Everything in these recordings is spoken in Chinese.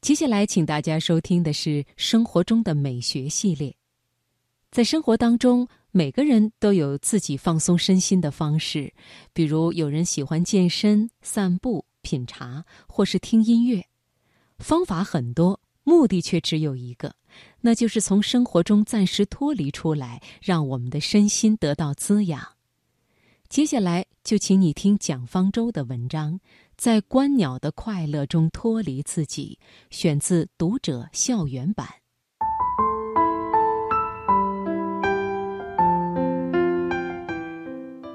接下来，请大家收听的是《生活中的美学》系列。在生活当中，每个人都有自己放松身心的方式，比如有人喜欢健身、散步、品茶，或是听音乐。方法很多，目的却只有一个，那就是从生活中暂时脱离出来，让我们的身心得到滋养。接下来，就请你听蒋方舟的文章。在观鸟的快乐中脱离自己，选自《读者》校园版。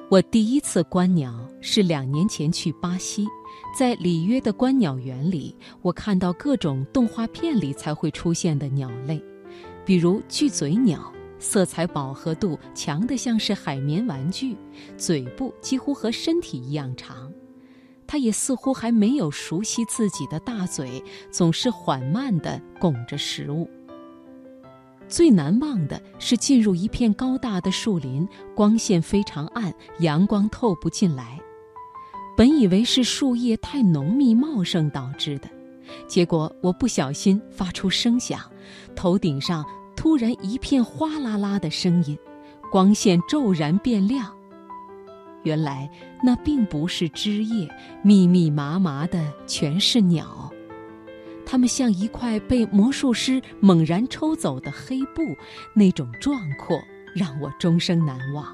我第一次观鸟是两年前去巴西，在里约的观鸟园里，我看到各种动画片里才会出现的鸟类，比如巨嘴鸟，色彩饱和度强的像是海绵玩具，嘴部几乎和身体一样长。它也似乎还没有熟悉自己的大嘴，总是缓慢地拱着食物。最难忘的是进入一片高大的树林，光线非常暗，阳光透不进来。本以为是树叶太浓密茂盛导致的，结果我不小心发出声响，头顶上突然一片哗啦啦的声音，光线骤然变亮。原来那并不是枝叶，密密麻麻的全是鸟，它们像一块被魔术师猛然抽走的黑布，那种壮阔让我终生难忘。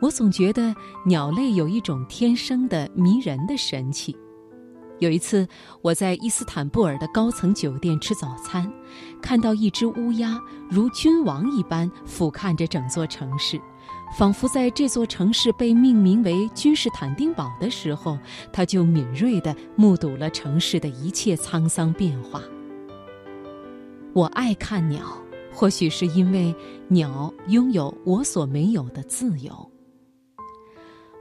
我总觉得鸟类有一种天生的迷人的神气。有一次，我在伊斯坦布尔的高层酒店吃早餐，看到一只乌鸦如君王一般俯瞰着整座城市。仿佛在这座城市被命名为君士坦丁堡的时候，他就敏锐地目睹了城市的一切沧桑变化。我爱看鸟，或许是因为鸟拥有我所没有的自由。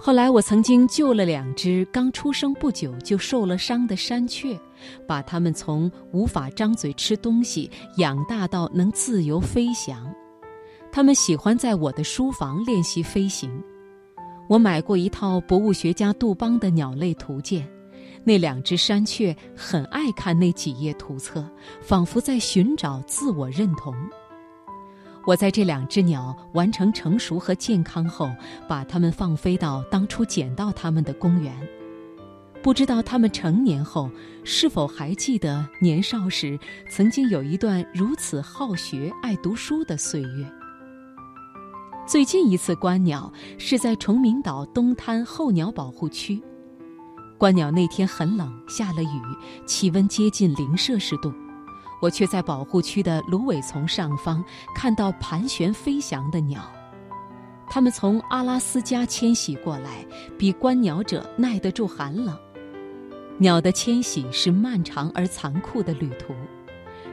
后来，我曾经救了两只刚出生不久就受了伤的山雀，把它们从无法张嘴吃东西养大到能自由飞翔。他们喜欢在我的书房练习飞行。我买过一套博物学家杜邦的鸟类图鉴，那两只山雀很爱看那几页图册，仿佛在寻找自我认同。我在这两只鸟完成成熟和健康后，把它们放飞到当初捡到它们的公园。不知道它们成年后是否还记得年少时曾经有一段如此好学、爱读书的岁月。最近一次观鸟是在崇明岛东滩候鸟保护区。观鸟那天很冷，下了雨，气温接近零摄氏度，我却在保护区的芦苇丛上方看到盘旋飞翔的鸟。它们从阿拉斯加迁徙过来，比观鸟者耐得住寒冷。鸟的迁徙是漫长而残酷的旅途。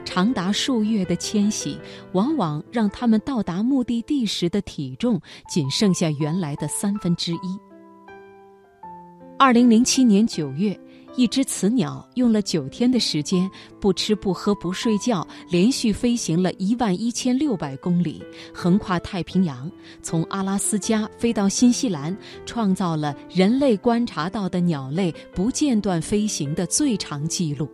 长达数月的迁徙，往往让它们到达目的地时的体重仅剩下原来的三分之一。二零零七年九月，一只雌鸟用了九天的时间，不吃不喝不睡觉，连续飞行了一万一千六百公里，横跨太平洋，从阿拉斯加飞到新西兰，创造了人类观察到的鸟类不间断飞行的最长纪录。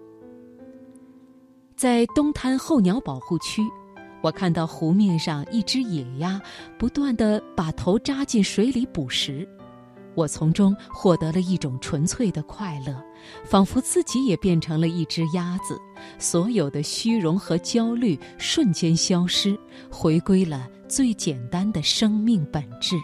在东滩候鸟保护区，我看到湖面上一只野鸭不断地把头扎进水里捕食，我从中获得了一种纯粹的快乐，仿佛自己也变成了一只鸭子，所有的虚荣和焦虑瞬间消失，回归了最简单的生命本质。